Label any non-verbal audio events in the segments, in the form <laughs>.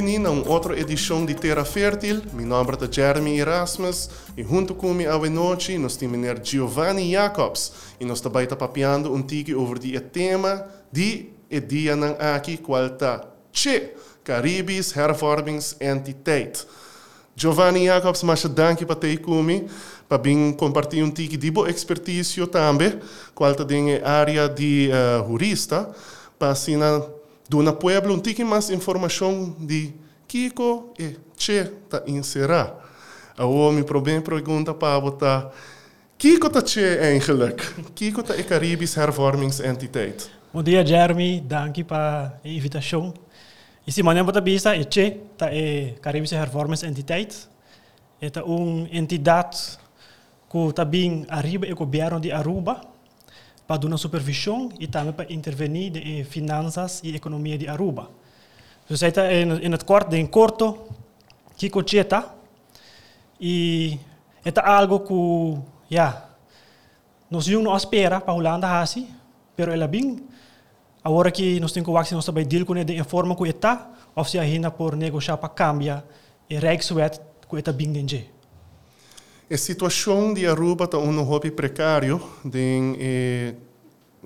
Bienvenido a outra edição de Terra Fértil. Meu nome é Jeremy Erasmus e junto comigo a noite nós temos Giovanni Jacobs e nós também estamos papiando um tique over o tema de e dia não aqui qual está Che, Caribis Hervormingsentiteit. Giovanni Jacobs, mas danke para ter comigo para vir compartilhar um tique de boa expertise também, qual está a área de uh, jurista, para assim do na pueblo um tique mais informação de Kiko e Che tá inserar. A homem problema pergunta para botar Kiko tá Che eigenlijk? Kiko tá e Caribis Hervormingsentiteit. Bom dia, Jeremy. Danke para a invitação. E se maneira para vista, é Che tá e Caribis Hervormingsentiteit. É uma entidade que também arriba o governo de Aruba para dar supervisão e também para intervenir em finanças e economia de Aruba. Então, está em het kort, em corto, que e é algo que, ja, nós não espera para a Holanda assim, pero ela bem, agora que nós temos que nós também deal com ele de forma que está, ou se ainda por negociar para cambiar, e Rijkswet que está bem dentro. A situação de Aruba está um hobby precário em eh,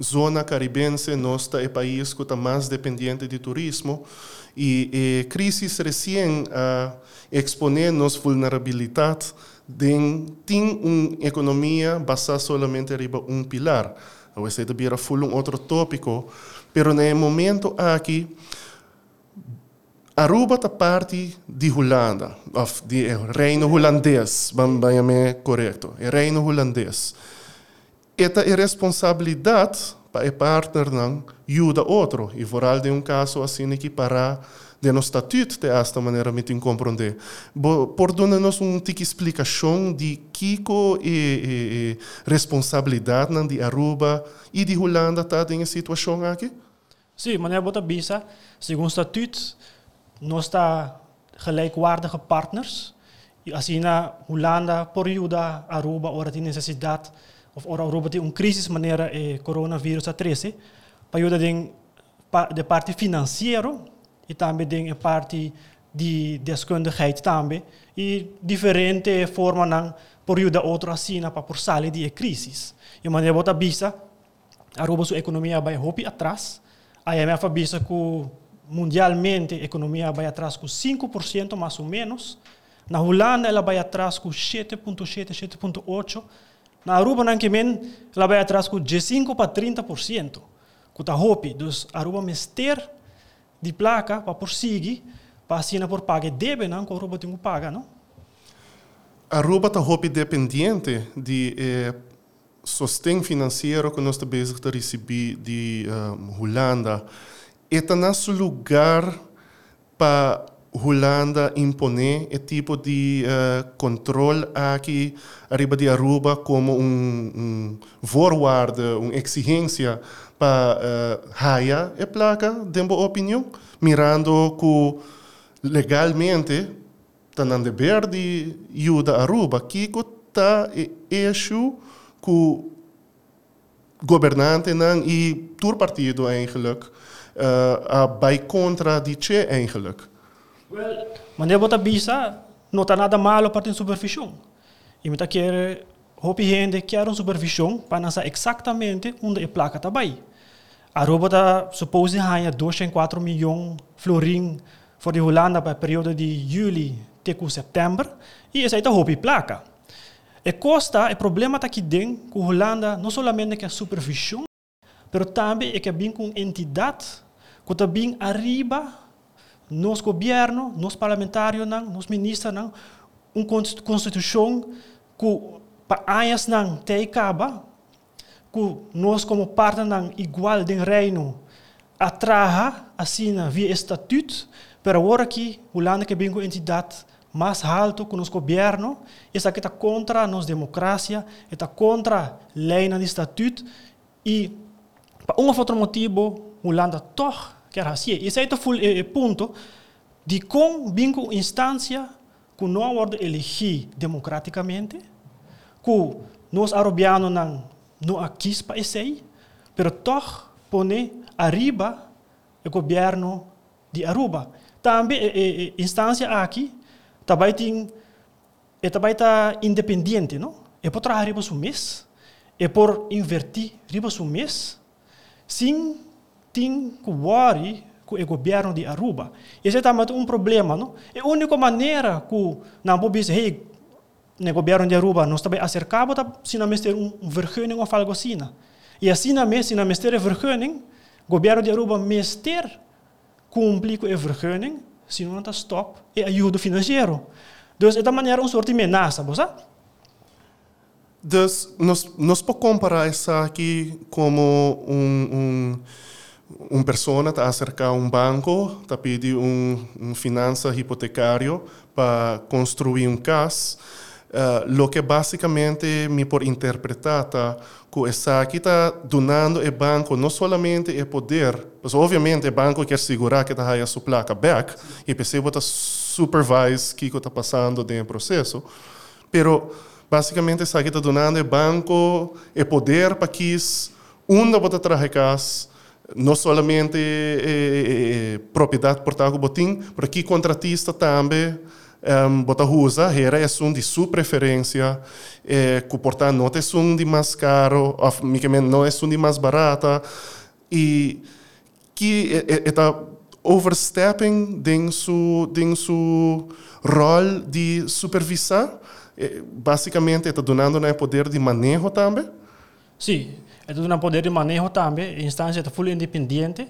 zona caribense, nosso é país que está mais dependente de turismo e a eh, crise recém a exponer nos vulnerabilidade de ter uma economia basada somente em um pilar. Ou seja, devia full um outro tópico, pero no momento aqui Aruba está parte de Holanda, of de reino holandês, me correto, é reino holandês. Esta é responsabilidade para o partner não ajuda outro, e vooral de um caso assim que para de no estatuto de esta maneira me compreender. Por dar-nos uma tica explicação de que é a responsabilidade de Aruba e de Holanda está em situação aqui? Sim, é bota bisa, segundo o estatuto, está gelijkwaardige partners. Assim na Holanda, por ajuda Aruba, ora necessidade, of ora Aruba tem uma crise maneira e coronavírus a 13, para ajuda de parte financeira e também de parte de deskundigheid também e diferente forma não por ajuda outra assim para por sair de crise. E maneira bota bisa, Aruba sua economia vai hopi atrás, a IMF bisa que mundialmente a economia vai atrás com 5% mais ou menos. Na Holanda ela vai atrás com 7.7, 7.8. Na Aruba não ela vai atrás com 15 para 30%. Que está hopi, dus Aruba mester de placa para prosseguir, para assinar por pagar deve, não, que Aruba tem que pagar, não? Aruba está dependente de eh, sostém financeiro que nós estamos a receber de uh, Holanda é nosso lugar para Holanda imponer esse tipo de uh, controle aqui arriba de Aruba como um, um voorwaarde, uma exigência para uh, haya a placa, de minha opinião, mirando que legalmente está na dever de ajuda Aruba, que está eixo que governante e todo partido eigenlijk bij contra die che eigenlijk? Well, wanneer wat bisa, está nada malo para ter supervisão. E me quer hopi gente quer uma supervisão para saber exatamente onde a placa está bem. A está supose ganha 2,4 milhões florin voor de Holanda para o período de julho até setembro e essa é a hopi placa. E costa, o problema está aqui dentro, que a Holanda não somente quer supervisão, mas também é que vem com entidade que também arriba nos governo, nos parlamentários, nos ministros, uma constituição que para anos não tem acaba, que nós como parte não igual do reino atraja assim via estatuto, pero agora que Holanda que vem com entidade mais alto que nos governo, isso aqui está contra a nossa democracia, está contra a lei de estatuto e um outro motivo, Holanda toch quer assim. E esse é o ponto de como vinco instância que não pode eleger democraticamente, que nós arabianos não não aqui para esse, mas toch põe arriba o governo de Aruba. também a instância aqui também é também tá independente, não? É por trabalhar riba o mês, é por invertir riba o mês, sim tem que worry com o governo de Aruba. Esse é também um problema, não? É a única maneira que não pode dizer, hey, no governo de Aruba nós também acercamos se não ter um vergunning ou algo assim. E assim se não ter vergunning, o governo de Aruba mestre cumprir com a vergunning, se não está stop e ajuda financeiro. Então, é da maneira um sorte de ameaça, você? Dus nós, nós podemos comparar isso aqui como um, um, uma pessoa está acercar um banco, está pedindo um, um finança hipotecário para construir um casa. Uh, lo que basicamente me por interpretar tá, que essa aqui está donando o banco não somente o poder, mas obviamente o banco quer segurar que está a sua placa back e pessoa está supervise o que está passando dentro do processo, pero basicamente essa aqui está donando o banco o poder para que uma bota trazer casa não somente eh, eh, propriedade portátil botim, mas que contratista também um, bota usa era é um de sua preferência que portanto não é um de mais caro ou não é um de mais barata e que está overstepping em seu em seu rol de supervisar basicamente está dando um poder de manejo também sim é dando poder de manejo também a instância está fully independente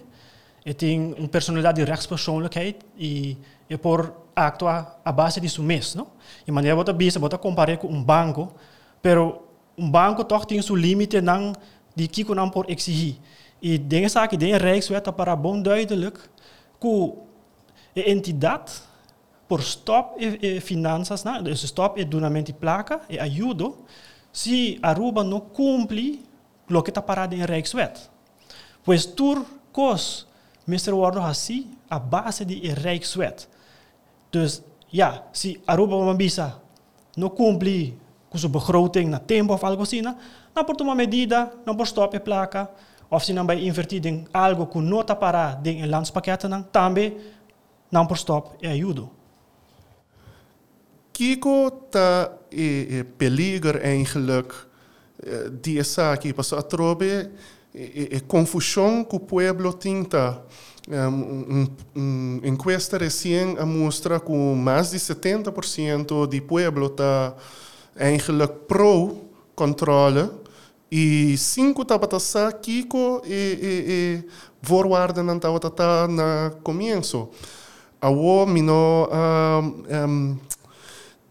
tem uma personalidade de rechtspersoonlijkheid e é por actuar a base de seu mês, não? E maneira bota bisa, bota comparar com um banco, pero um banco toch tem seu limite não de que não por exigir. E dingen zaken, dingen Rijkswet para bom duidelijk que a entidade por stop e, e finanças, né? Dus stop e donamento de placa e ajuda se Aruba não cumpre o que está parado em Rijkswet. Pois tur cos Mr. Wardo assim a base de Rijkswet. Dus ja, se Aruba Mambisa não cumpre com sua begroting na tempo ou algo assim, não pode tomar medida, não pode stop a placa, ou se não vai investir em algo que não está parado em landspakketten, também não pode stop e ajuda. Kiko está e, e peligro eigenlijk die aqui para a trobe e, confusão que o pueblo tinta Um, um, encuesta recém mostra que mais de 70% do povo está eigenlijk pro-controle e 5 está para Kiko e, e, e voorwaarden estava tá na começo. Awo mino um, um,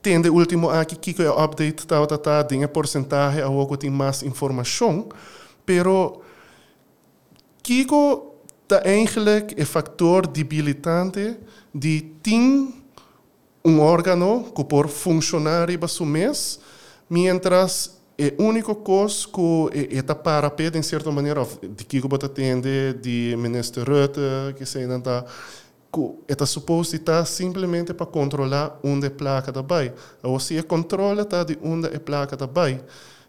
tem de último aqui Kiko é update estava tá tem a porcentagem awo que tem mais informação, pero Kiko dat eigenlijk een factor debilitante die tem um órgão que por funcionar su mês, mientras é único coisa que está para pé, de certa maneira, de que você atende, de ministro Rutte, que se ainda está, que está suposto estar simplesmente para controlar onde a placa está bem. Ou se a controla está de onde a placa está bem.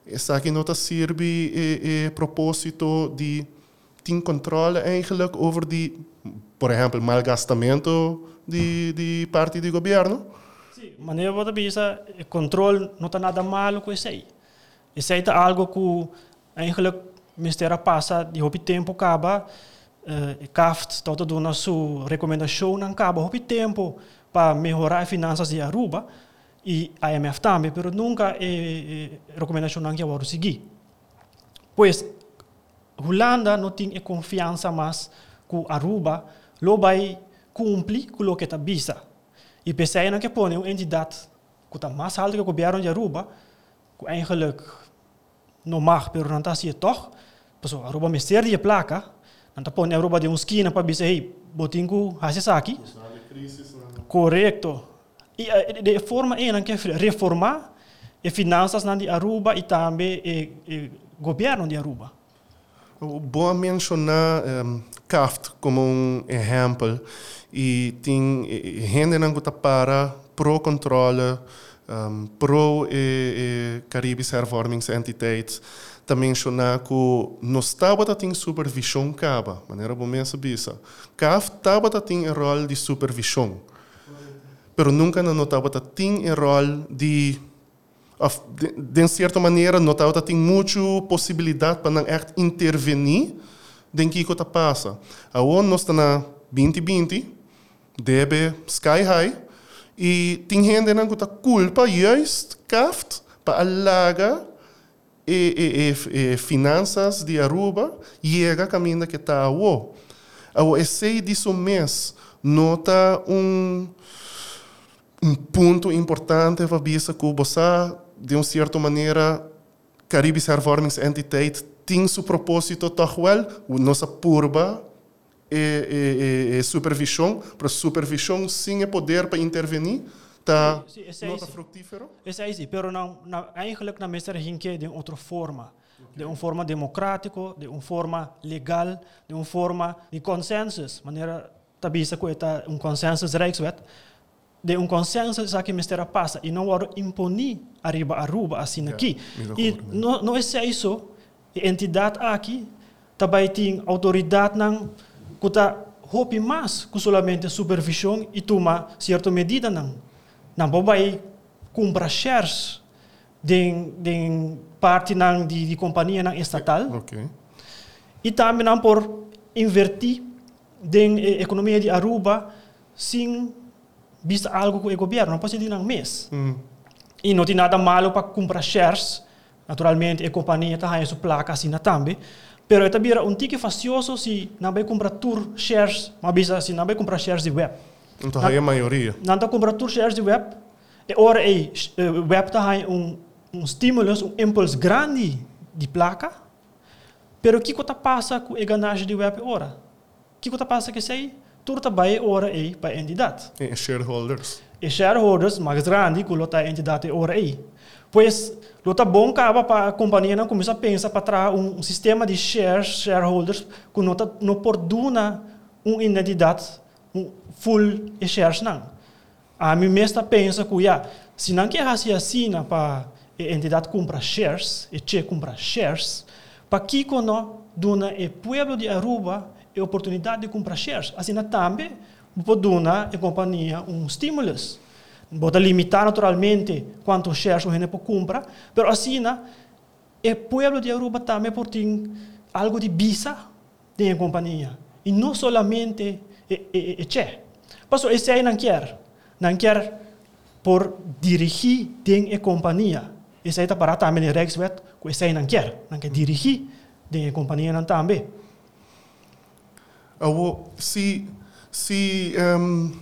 Essa aqui não está serve a propósito de tem controle eigenlijk over die, por exemplo, malgastamento de, de parte do governo? Sim, mas eu vou dizer, o controle não está nada mal com isso aí. Isso aí é algo que o Ministério passa de tempo acaba, uh, CAFT está dando a sua recomendação, não acaba houve tempo para melhorar as finanças de Aruba e a IMF também, mas nunca é, é recomendação não que eu seguir. Pois Holanda não tem confiança mais com Aruba, lo vai cumprir com o que está visa. E pensei que põe uma entidade que está mais alta que o governo de Aruba, que eigenlijk não mag, mas não está assim toch. Pessoal, Aruba me ser de placa, não põe Aruba de uma esquina para dizer, hey, botinho, hace aqui. Correto. E eh, de forma em que reformar as finanças de Aruba e também o governo de Aruba. Bom mencionar um, CAFT como um exemplo e tem gente que está para pro controle um, pro e, e Hervormingsentiteit mencionar que nós estava tem supervisão caba, maneira bom mensa bisa. CAF estava tem rol de supervisão. Pero nunca não estava tem rol de de, de certa maneira notava tem muita possibilidade para não intervenir den que está passa. Aonde nós está na 2020 debe sky high e tem gente que está culpa juist kaft para alaga e, e, e, finanças de Aruba chega caminho que está o. Ao esse disso mês nota um um ponto importante para vista que você de uma certa maneira Caribbean Hervormings Entiteit tem seu propósito toch wel nossa purba e, e, e supervisão para supervisão sim é poder para intervenir tá Sim, esse é nota fructífero é isso, pero não, não, eigenlijk na mestra hinke de outra forma. De uma forma democrático, de uma forma legal, de uma forma de consensus. Maneira, tabisa ko ita um consensus Rijkswet. De um consensus a que mistério passa e não ora imponir arriba Aruba assim aqui. E não, não é isso. A entidade aqui também tem autoridade não kuta hopi mais que solamente supervisão e toma certa medida não. Não vai comprar shares de, de parte não de, de companhia não estatal ok e também não por invertir na economia de Aruba sem vista algo com o governo, não pode ser não mês. hum. E não tem nada malo para comprar shares. Naturalmente, a companhia está em sua placa assim também. Pero esta vira um tique facioso se não vai comprar tour shares, mas se não vai comprar shares de web. Então aí é a maioria Não está comprar tour shares de web. E ora aí, web está um um estímulo, um impulso grande de placa. Pero o que que passa com a ganagem de web ora? O que que passa que sei? Tudo está bem ora aí para a entidade. e shareholders e shareholders mais grande que a entidade ora aí. Pois, lota bom caba para a companhia não começa a pensar para trás um, um sistema de shares, shareholders, que não, tá, não uma entidade um full e shares não. A mim mesmo pensa que, se não quer assim assim para a entidade compra shares, e che compra shares, para que não dona o pueblo de Aruba a oportunidade de comprar shares. Assim também pode dar a companhia um estímulo. Pode limitar naturalmente quantos shares a gente pode comprar, mas assim o pueblo de Aruba também pode ter algo de visa da companhia. E não somente e, e, e che. Passo esse aí não quer. Não quer por dirigir a companhia. Esse aí está para também Rijkswet, que esse aí não quer. Não quer dirigir a companhia não também. Awo, se se um,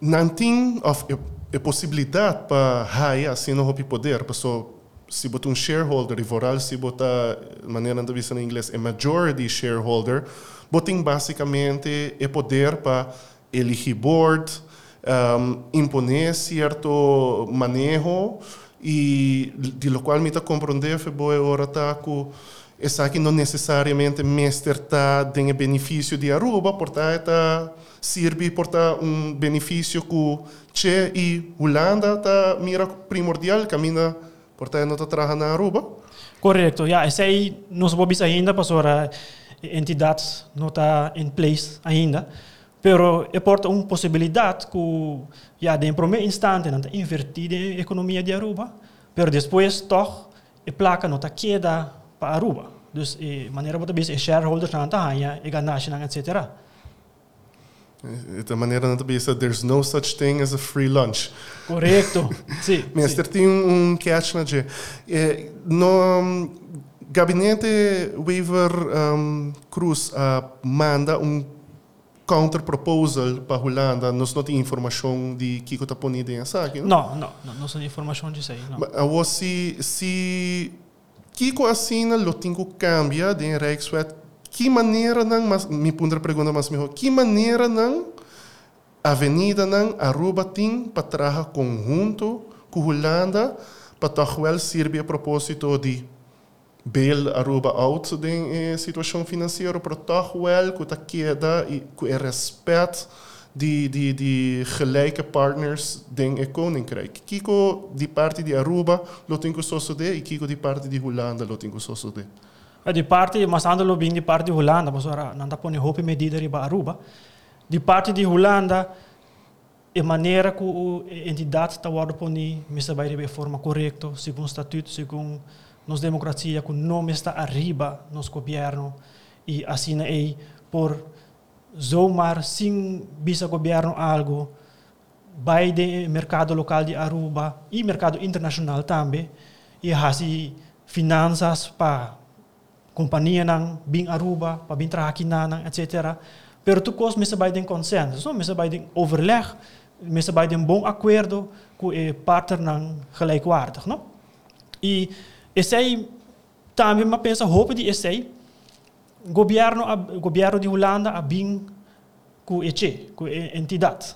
não tem a, possibilidade para raia assim não poder, pessoa se botar um shareholder e voral se botar maneira de vista em inglês a majority shareholder, botem basicamente o poder para elegir board, um, imponer certo manejo e de lo qual me está compreender foi boa hora tá com essa que não necessariamente mestre está tem benefício de Aruba, portanto está serve porta um benefício que Che e Holanda tá mira primordial caminha portanto não está trabalhando na Aruba. Correto, ja, esse aí não se ainda, para a entidade não está em place ainda. Pero é porta uma possibilidade que, já, de primeiro instante, não está invertida a economia de Aruba, pero depois, toch, a placa não está queda para Aruba. Dus, de maneira que você shareholders não está ganhando, e etc. De maneira não pensa, there's no such thing as a free lunch. Correto, sim. <laughs> Mestre, tem um, catch na. Eh, no gabinete Weaver um, Cruz uh, manda um counter proposal para Holanda, nós não temos informação de que está ponido em saque, não? Não, não, não, são informações disso aí, não. Mas se se Kiko assina lo tingo cambia de Rijkswet, que maneira não, mas me pondra pergunta mais melhor, que maneira não avenida não Aruba tem para trabalhar conjunto com Holanda para tal servir a propósito de bail Aruba out de eh, situação financeira para tal que tá queda e com o respeito die, die, die gelijke partners ding e koninkrijk. Kiko die parte di Aruba, lo tinko soso de, e kiko die parte di Holanda, lo tinko soso de. Eh, Di parte, mas ando lo bing di parte di Holanda, mas ora nanda pone hopi medida riba Aruba. Di parte di Holanda, e maneira que a entidade está a poni, missa vai de forma correta, segundo o estatuto, segundo nossa democracia, que não está arriba nosso governo e assim é por zomaar sem bisa governo algo vai de mercado local de Aruba e mercado internacional também e hasi finanças para companhia nang bing Aruba para bing trabalhar nang etc. Pero tu kos mesa de consenso, so mesa de overleg, mesa um bom acordo com o partner nang gelijkwaardig, no? E esse aí também mas pensa roupa de esse aí governo a governo de Holanda a bing ku ECE, ku entidade.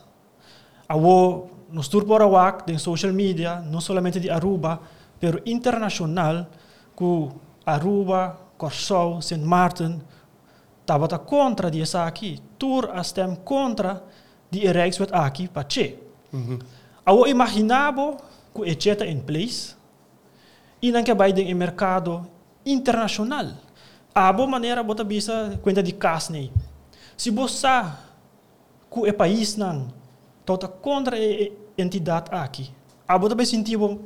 Awo nos turpora wak den social media, não somente de Aruba, pero internacional, ku Aruba, Corsou, Sint Maarten, tabata contra die aqui, tur a stem contra die Rijkswet aqui pa che. Mm -hmm. Awo imaginabo ku ECE in place, inan que vai den mercado internacional. Abo maneira bota bisa conta de casnei. Se você ku e país nang tota contra e entidade aqui. Abo também sentir bom,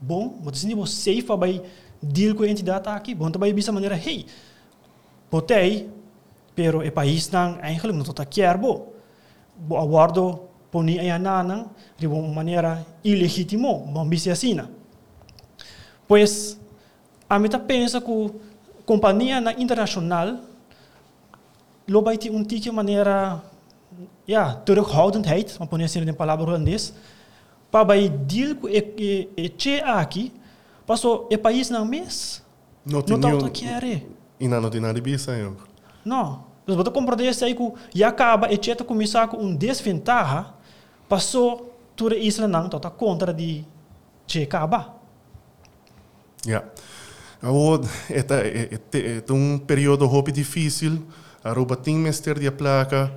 bom, mas sentir bom safe vai deal com a entidade aqui. Bom também bisa maneira hey, botei, pero e país nang eigenlijk não tota quer bo. Bo awardo poni ay nanang de uma maneira ilegítimo, bom bisa assim. Pois a mim pensa que companhia na internacional lo vai ter um tique maneira ja, terughoudendheid, wanneer ze in palavra holandês, para bij deal com e e che aqui, passou e país não mês. Não tá nenhum- auto querer. E não tem nada de. Não. Wat ik compreende is que já acaba e che começar com um desventaja, passou tudo isso não tá contra de che Ja. Awo, esta é um período hopi difícil. Aruba tem mestre de placa.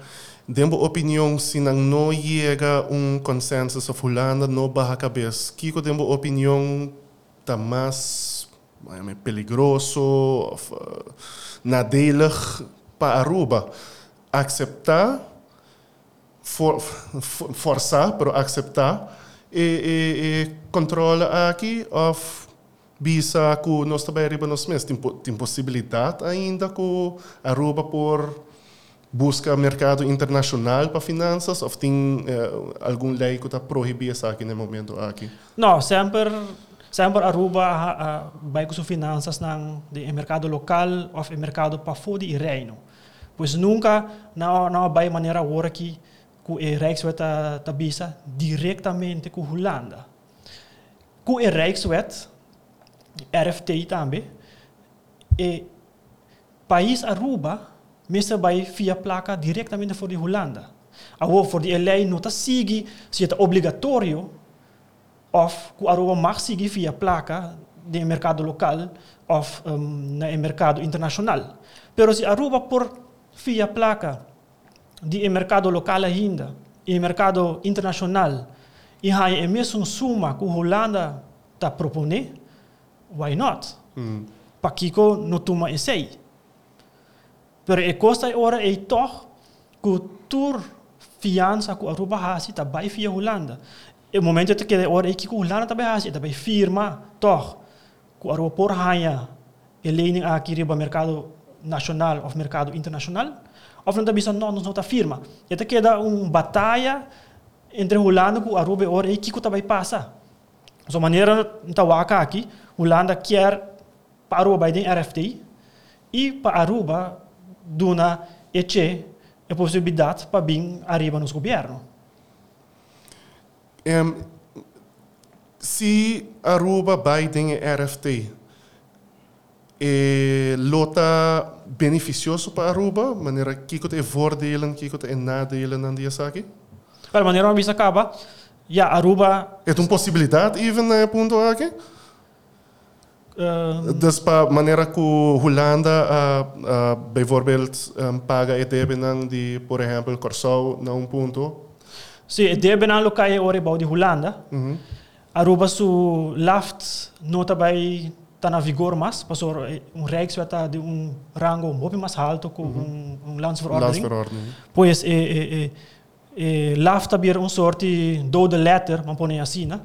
Dembo opinião se não não chega um consenso of Holanda no barra cabeça. Kiko dembo opinião tá mais uh, nadelig para Aruba. Aceitar for, for, forçar, pero aceitar e, e, e controla aqui of bisa ku nós também riba nos mes tem, tem possibilidade ainda ku Aruba por busca mercado internacional para finanças ou tem eh, algum lei que está proibir isso aqui no momento aqui Não, sempre sempre Aruba uh, vai com suas finanças de mercado local ou o mercado para fora de reino. Pois nunca não não vai maneira agora que com o Rijkswet ta bisa diretamente com Holanda. Com o Rijkswet RFT também e país Aruba mesa vai via placa diretamente voor de Holanda. Agora voor die lei não tá sigue se é obrigatório of ku Aruba mag seguir via placa de mercado local of um, na mercado internacional. Pero se Aruba por via placa de mercado local ainda e mercado internacional e há a mesma suma que Holanda está propondo, why not? hum. Pa Kiko no tuma essay. Pero e costa ora e toch ku tur fiança ku Aruba hasi ta bai via Holanda. E momento te que ora e Kiko Holanda ta bai hasi ta bai firma toch ku Aruba por hanya e lening aqui riba mercado nacional of mercado internacional. Of não ta bisa não não ta firma. E te queda um batalha entre Holanda ku Aruba ora e Kiko ta bai passa. So maneira nta waka aqui, Holanda quer para Aruba vai ter RFT e para Aruba duna ECE a possibilidade para vir arriba nos governo. Em, se Aruba Biden RFT e lota beneficioso para Aruba, maneira que é voordelen, que é nadelen aan die zaken? Wel, maneira bisa acaba, ja Aruba É uma possibilidade even na ponto aqui? Uh, Dus pa maneira que Holanda uh, uh, bijvoorbeeld um, paga e deve ng di, por exemplo, Corsau na um ponto. sim, e deve na lokai ore bau de Holanda. Uhum. Aruba su laft nota bij tá na vigor mas, passou um Rijkswet de um rango pouco mais alto com um, um landsverordening. Landsverordening. Pois e, e, e, e LAFTA bir een soort die dode letter, maar pone né?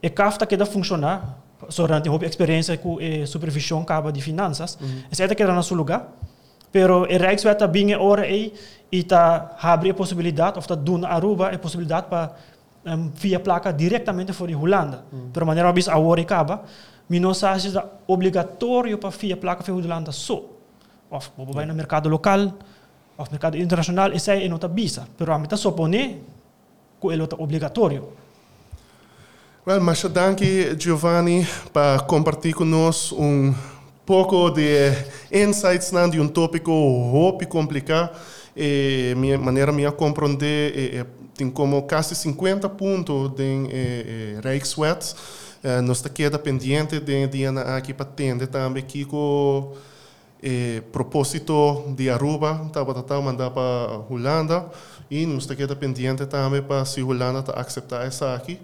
E CAFTA que dá funcionar, durante a experiência com a supervisão caba de finanças, é certo que era no seu lugar, pero e Rijkswet binge ora e e tá abre a possibilidade, of tá doen Aruba a possibilidade para um, via placa diretamente voor de Holanda. Pero maneira bis a ora caba, sabe se obrigatório para via placa voor Holanda só. Of vai no mercado local, of mercado internacional, essa é nota bisa. Pero a mim tá supone que é obrigatório. Well, mas danke Giovanni para compartilhar conosco um pouco de insights de um tópico hope complicado e minha maneira minha compreender é, tem como quase 50 pontos de Rijkswet uh, nós está queda pendiente de Diana aqui para atender também aqui com eh, propósito de Aruba, estava tentando mandar para Holanda e nos está queda pendiente também para se Holanda tá aceitar essa aqui.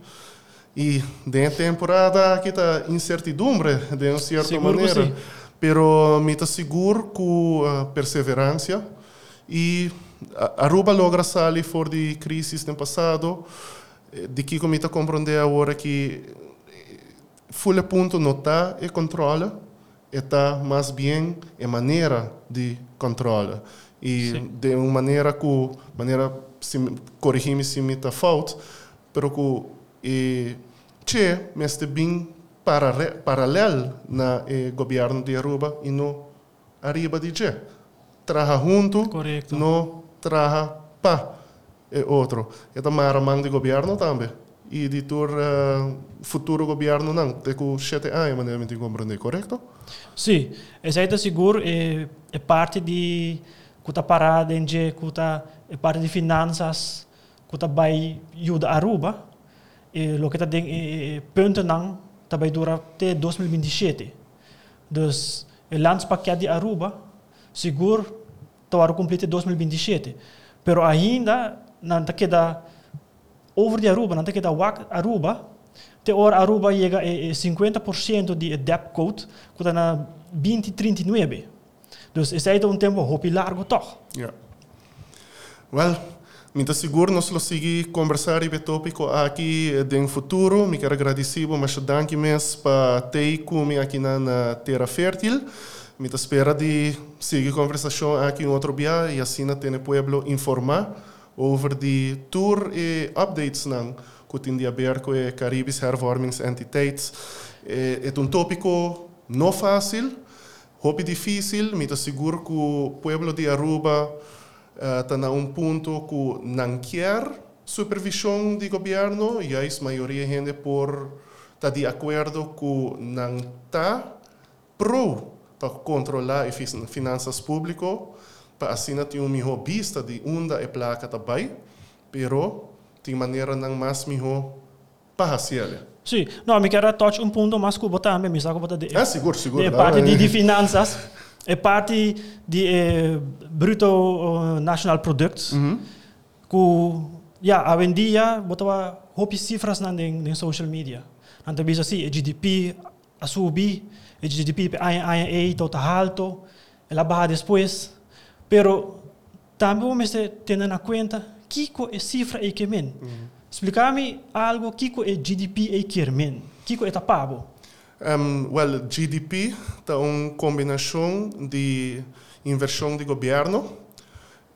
E de temporada aqui está incertidumbre de uma certa Seguro que maneira, pero me está seguro com uh, perseverança e a- Aruba logra sair fora de crise no passado, eh, de que como está compreender agora que full punto não está e controla, está mais bem em maneira de controla. E de uma maneira que, maneira, corrigir-me se me está falta, pero que e, me está bem parare- paralelo na eh, governo de Aruba e no arriba de che. Traja junto, Correcto. no traja pa e outro. É da maramang de governo também. E de tur uh, futuro governo não, de que sete anos, maneira me compreender, correto? Sim, essa seguro é, é parte de kuta parada em que kuta é parte de finanças kuta vai ajuda Aruba e lo que tá den é, é ponto não tá vai durar até 2027. Dus o landspaket de Aruba seguro tá vai cumprir 2027. Pero ainda não tá queda over de Aruba, não tem que dar wak Aruba, te hora Aruba chega a 50% de debt code, que está na 2039. Dus is aí um tempo hopi largo toch. Ja. Well, me seguro nós lo conversar e tópico aqui no futuro. Me quero agradecer, mas danke mes para ter comigo aqui na, na Terra Fértil. Me espera de seguir conversação aqui em outro dia e assim na Tene Pueblo informar over de tour e updates nan que tem de aberto com Caribes hervormingsentiteits. É, é um tópico não fácil, Hopi difícil, me seguro que o pueblo de Aruba está na um ponto que não quer supervisão de governo e a maioria gente por está de acordo que não está pro para controlar as fin- finanças públicas para assim ter uma melhor vista de onde é placa também, pero tem maneira não mais melhor para fazer. Sim, não, me quero touch um ponto mais que botar, me saco botar de. Ah, seguro, seguro. É parte de, de finanças, é parte de eh, bruto uh, national product. Uhum. ku ja hoje em dia botava hopi cifras na den, den social media. Anta bisa si e GDP a e GDP pe ai ai ai tota alto ela baja depois pero também vamos ter na conta kiko é cifra e que men explicar-me algo kiko é GDP e que men kiko é tapabo Um, well, GDP é uma combinação de inversão de governo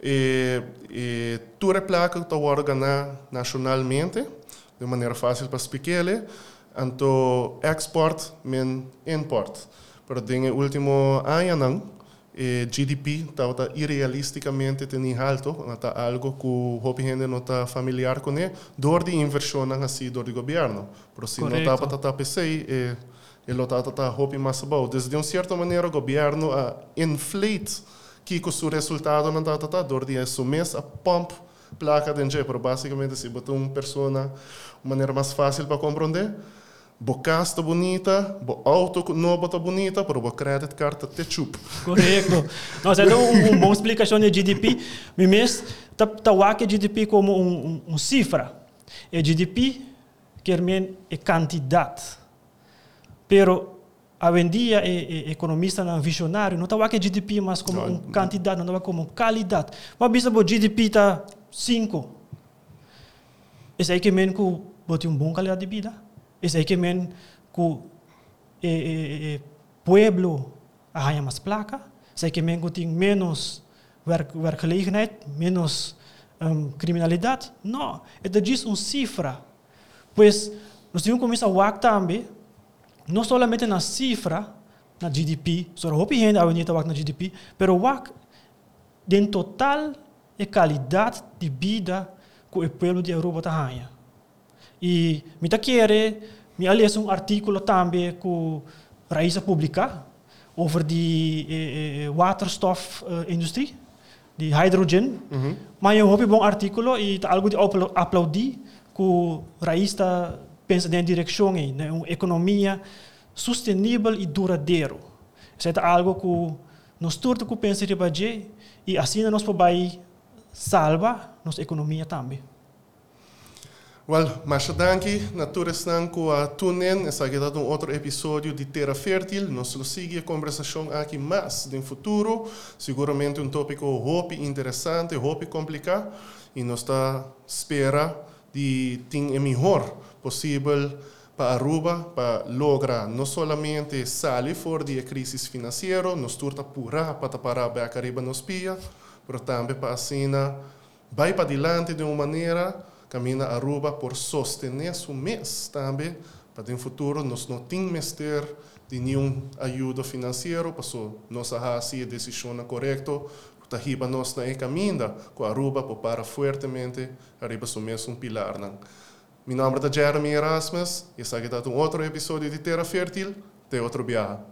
e, e toda placa está organizada nacionalmente de maneira fácil para explicar então export men import. Pero no último ano não e GDP está irrealisticamente tendo alto está algo que o hopi gente não está familiar com dor de inversão assim dor de governo pero se não está para PC e está está hopi mais bom desde uma certa maneira o governo a inflate que com o resultado não está está dor de esse mês a pump placa de enje pero basicamente se botou uma pessoa uma maneira mais fácil para compreender Bo casa está bonita, bo auto novo está bonita, pero bo credit card está chup. Correto. Nós é um, um bom explicação de GDP. Mas tá tá o GDP como um, um, cifra. E GDP quer é quantidade. Pero a em dia é, é economista não visionário, não está o GDP mas como não, um quantidade, não está como qualidade. Mas bisa o GDP está 5. Esse aí que men que bote um bom qualidade de vida. Esse que men ku e, e, e pueblo arranha mais placa, sei que men tem menos werk, werkgelegenheid, menos um, criminalidade. Não, é diz uma cifra. Pois nós temos começar a também, não somente na cifra, na GDP, só hope gente a WAC na GDP, pero WAC den total e qualidade de vida que o povo de Europa arranha. E me tá querer, me aliás um artigo também com Raíssa Pública over de eh, eh, waterstof uh, de hydrogen. Uhum. Mas eu houve um artigo e tá algo de aplaudir que Raíssa pensa na direção em né, uma economia sustentável e duradouro. Isso é algo que nós todos que pensa de e assim nós podemos salvar nossa economia também. Well, mas danke, natuurlijk dan a tunen, essa aqui um outro episódio de Terra Fértil. Nós seguimos a conversação aqui mais no futuro. Seguramente um tópico hope interessante, hope complicado. E nós está espera de ter melhor possível para Aruba, para lograr não somente sair fora da crise financeira, nós turta pura para parar a Caribe nos pia, mas também para assim, vai para adiante de uma maneira camina a Aruba por sostener su mês também, para no futuro nós não temos ter de nenhum ajuda financeira, para nós fazer a decisão correta, riba nós na caminho com Aruba para fortemente su mês um pilar. Não. Meu nome é Jeremy Erasmus e esse aqui é um outro episódio de Terra Fértil, de outro viagem.